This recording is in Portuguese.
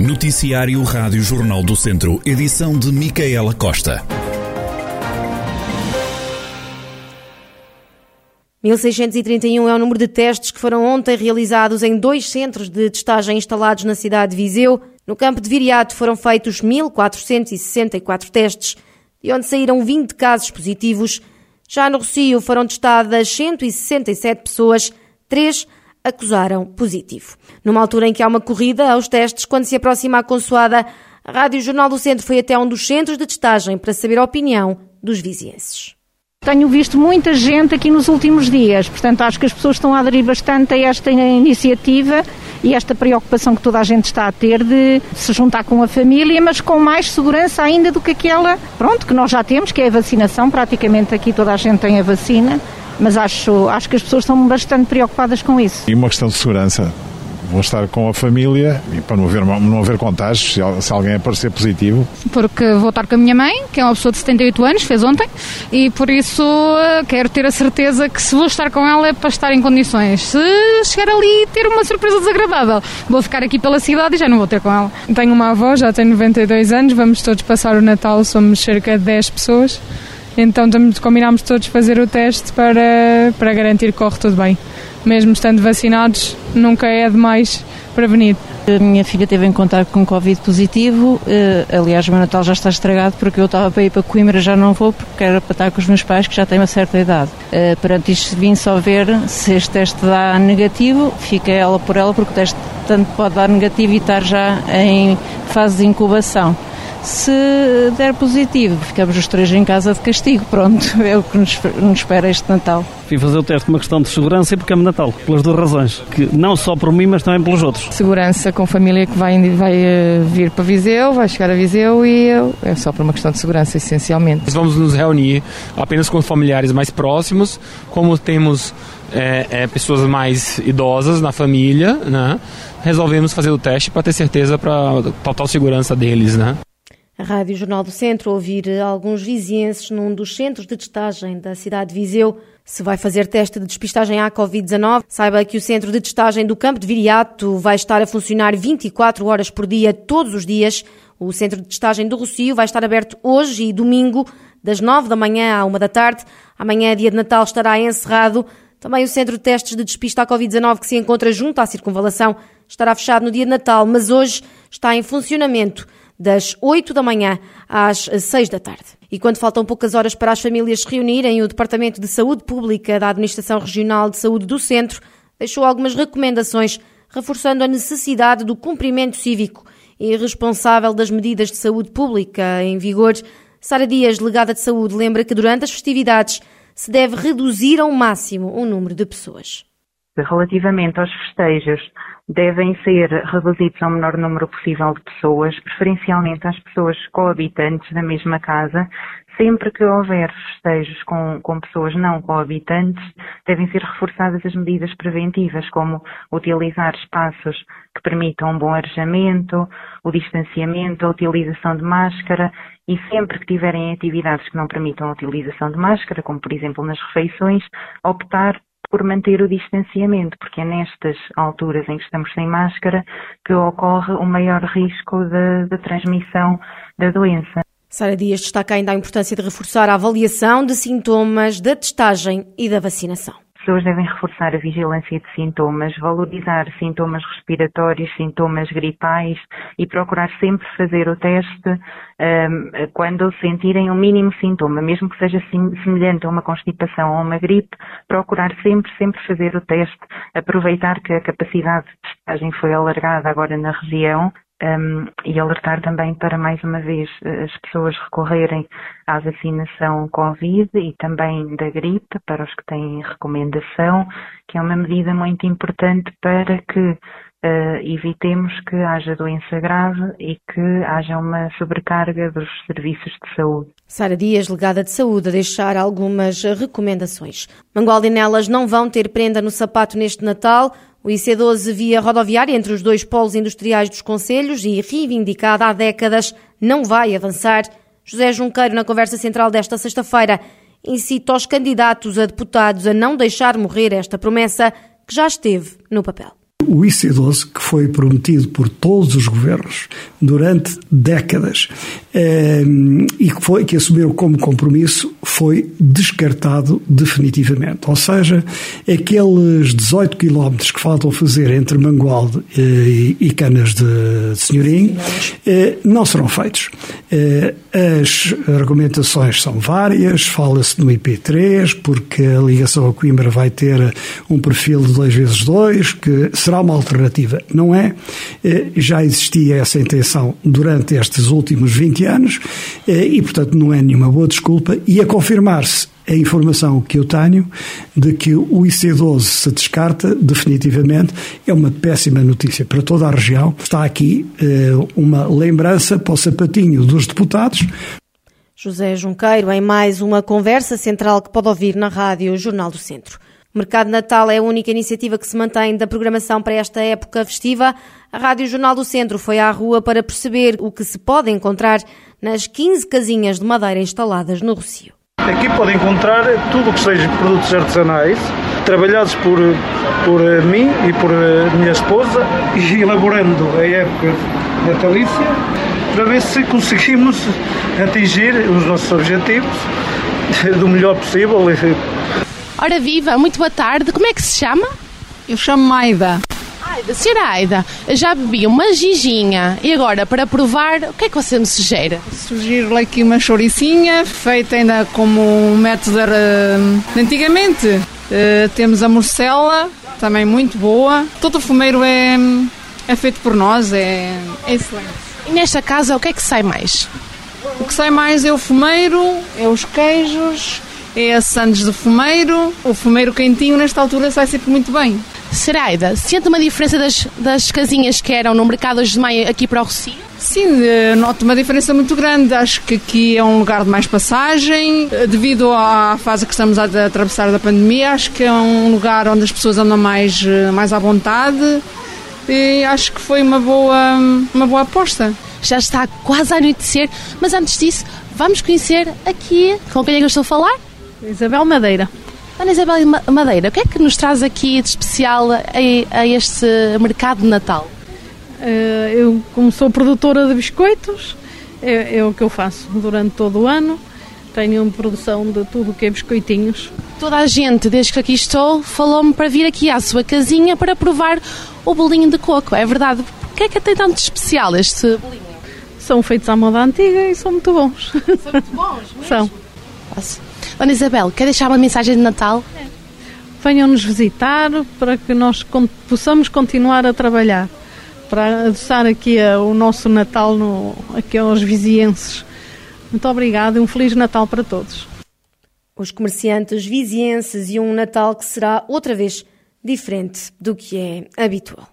Noticiário Rádio Jornal do Centro, edição de Micaela Costa. 1631 é o número de testes que foram ontem realizados em dois centros de testagem instalados na cidade de Viseu. No campo de Viriato foram feitos 1.464 testes, de onde saíram 20 casos positivos. Já no Rocio foram testadas 167 pessoas, 3 acusaram positivo. Numa altura em que há uma corrida aos testes, quando se aproxima a consoada, a Rádio Jornal do Centro foi até um dos centros de testagem para saber a opinião dos vizienses. Tenho visto muita gente aqui nos últimos dias, portanto acho que as pessoas estão a aderir bastante a esta iniciativa e esta preocupação que toda a gente está a ter de se juntar com a família, mas com mais segurança ainda do que aquela, pronto, que nós já temos, que é a vacinação, praticamente aqui toda a gente tem a vacina, mas acho, acho que as pessoas estão bastante preocupadas com isso. E uma questão de segurança. Vou estar com a família e para não haver, não haver contágios, se alguém aparecer positivo. Porque vou estar com a minha mãe, que é uma pessoa de 78 anos, fez ontem, e por isso eh, quero ter a certeza que se vou estar com ela é para estar em condições. Se chegar ali e ter uma surpresa desagradável, vou ficar aqui pela cidade e já não vou ter com ela. Tenho uma avó, já tem 92 anos, vamos todos passar o Natal, somos cerca de 10 pessoas. Então combinámos todos fazer o teste para, para garantir que corre tudo bem. Mesmo estando vacinados, nunca é demais prevenir. A minha filha teve em contato com Covid positivo, eh, aliás o meu Natal já está estragado porque eu estava para ir para Coimbra, já não vou porque era para estar com os meus pais que já têm uma certa idade. Uh, perante isto vim só ver se este teste dá negativo, fica ela por ela porque o teste tanto pode dar negativo e estar já em fase de incubação. Se der positivo, ficamos os três em casa de castigo. Pronto, é o que nos, nos espera este Natal. Vim fazer o teste por uma questão de segurança e porque é Natal, pelas duas razões, que não só por mim, mas também pelos outros. Segurança com família que vai, vai uh, vir para Viseu, vai chegar a Viseu e eu, é só por uma questão de segurança, essencialmente. Vamos nos reunir apenas com familiares mais próximos, como temos é, é, pessoas mais idosas na família, né? Resolvemos fazer o teste para ter certeza para total segurança deles, né? A Rádio Jornal do Centro ouvir alguns vizienses num dos centros de testagem da cidade de Viseu. Se vai fazer teste de despistagem à Covid-19, saiba que o centro de testagem do Campo de Viriato vai estar a funcionar 24 horas por dia, todos os dias. O centro de testagem do Rocio vai estar aberto hoje e domingo, das 9 da manhã à 1 da tarde. Amanhã, dia de Natal, estará encerrado. Também o centro de testes de despista à Covid-19, que se encontra junto à circunvalação, estará fechado no dia de Natal, mas hoje está em funcionamento das 8 da manhã às 6 da tarde. E quando faltam poucas horas para as famílias se reunirem, o Departamento de Saúde Pública da Administração Regional de Saúde do Centro deixou algumas recomendações, reforçando a necessidade do cumprimento cívico e responsável das medidas de saúde pública em vigor. Sara Dias, delegada de saúde, lembra que durante as festividades se deve reduzir ao máximo o número de pessoas. Relativamente aos festejos, devem ser reduzidos ao menor número possível de pessoas, preferencialmente às pessoas coabitantes da mesma casa. Sempre que houver festejos com, com pessoas não coabitantes, devem ser reforçadas as medidas preventivas, como utilizar espaços que permitam um bom arejamento, o distanciamento, a utilização de máscara e sempre que tiverem atividades que não permitam a utilização de máscara, como por exemplo nas refeições, optar por manter o distanciamento, porque é nestas alturas em que estamos sem máscara que ocorre o maior risco de transmissão da doença. Sara Dias destaca ainda a importância de reforçar a avaliação de sintomas da testagem e da vacinação pessoas devem reforçar a vigilância de sintomas, valorizar sintomas respiratórios, sintomas gripais e procurar sempre fazer o teste um, quando sentirem o um mínimo sintoma, mesmo que seja semelhante a uma constipação ou uma gripe, procurar sempre, sempre fazer o teste, aproveitar que a capacidade de testagem foi alargada agora na região um, e alertar também para mais uma vez as pessoas recorrerem à vacinação Covid e também da gripe para os que têm recomendação, que é uma medida muito importante para que uh, evitemos que haja doença grave e que haja uma sobrecarga dos serviços de saúde. Sara Dias, legada de saúde, a deixar algumas recomendações. Mangualde Nelas não vão ter prenda no sapato neste Natal. O IC12 via rodoviária entre os dois polos industriais dos Conselhos e reivindicada há décadas não vai avançar. José Junqueiro, na conversa central desta sexta-feira, incita os candidatos a deputados a não deixar morrer esta promessa que já esteve no papel. O IC12, que foi prometido por todos os governos durante décadas eh, e que, foi, que assumiram como compromisso, foi descartado definitivamente. Ou seja, aqueles 18 quilómetros que faltam fazer entre Mangualde eh, e Canas de Senhorim não serão feitos. As argumentações são várias, fala-se no IP3, porque a ligação a Coimbra vai ter um perfil de 2 vezes 2, que será uma alternativa. Não é? Já existia essa intenção durante estes últimos 20 anos e, portanto, não é nenhuma boa desculpa. E a confirmar-se a informação que eu tenho de que o IC12 se descarta definitivamente é uma péssima notícia para toda a região. Está aqui uma lembrança para o sapatinho dos deputados. José Junqueiro, em mais uma conversa central que pode ouvir na rádio Jornal do Centro. Mercado Natal é a única iniciativa que se mantém da programação para esta época festiva. A Rádio Jornal do Centro foi à rua para perceber o que se pode encontrar nas 15 casinhas de madeira instaladas no Rocio. Aqui pode encontrar tudo o que seja produtos artesanais, trabalhados por, por mim e por minha esposa, e elaborando a época natalícia, para ver se conseguimos atingir os nossos objetivos do melhor possível. Ora viva, muito boa tarde. Como é que se chama? Eu chamo Aida. Aida, senhora Aida, já bebi uma ginginha e agora para provar, o que é que você me sugere? Sugiro-lhe aqui uma chouricinha, feita ainda como um método de antigamente. Uh, temos a morcela, também muito boa. Todo o fumeiro é, é feito por nós, é, é excelente. E nesta casa o que é que sai mais? O que sai mais é o fumeiro, é os queijos, é a sandes de fumeiro. O fumeiro quentinho nesta altura sai sempre muito bem. Seraida, sente uma diferença das, das casinhas que eram no mercado hoje de maio aqui para o Rocio? Sim, noto uma diferença muito grande. Acho que aqui é um lugar de mais passagem. Devido à fase que estamos a atravessar da pandemia, acho que é um lugar onde as pessoas andam mais, mais à vontade. E acho que foi uma boa, uma boa aposta. Já está quase a anoitecer, mas antes disso, vamos conhecer aqui. Com quem é que eu estou a falar? Isabel Madeira. Ana Isabel Madeira, o que é que nos traz aqui de especial a, a este mercado de Natal? Uh, eu, como sou produtora de biscoitos, é, é, o que eu faço durante todo o ano. Tenho produção de tudo o que é biscoitinhos. Toda a gente, desde que aqui estou, falou-me para vir aqui à sua casinha para provar o bolinho de coco. É verdade? O que é que tem tanto de especial este bolinho? São feitos à moda antiga e são muito bons. São muito bons? Mesmo? São. Posso? Ana Isabel, quer deixar uma mensagem de Natal? É. Venham-nos visitar para que nós possamos continuar a trabalhar, para adoçar aqui o nosso Natal no, aqui aos vizienses. Muito obrigada e um Feliz Natal para todos. Os comerciantes vizienses e um Natal que será outra vez diferente do que é habitual.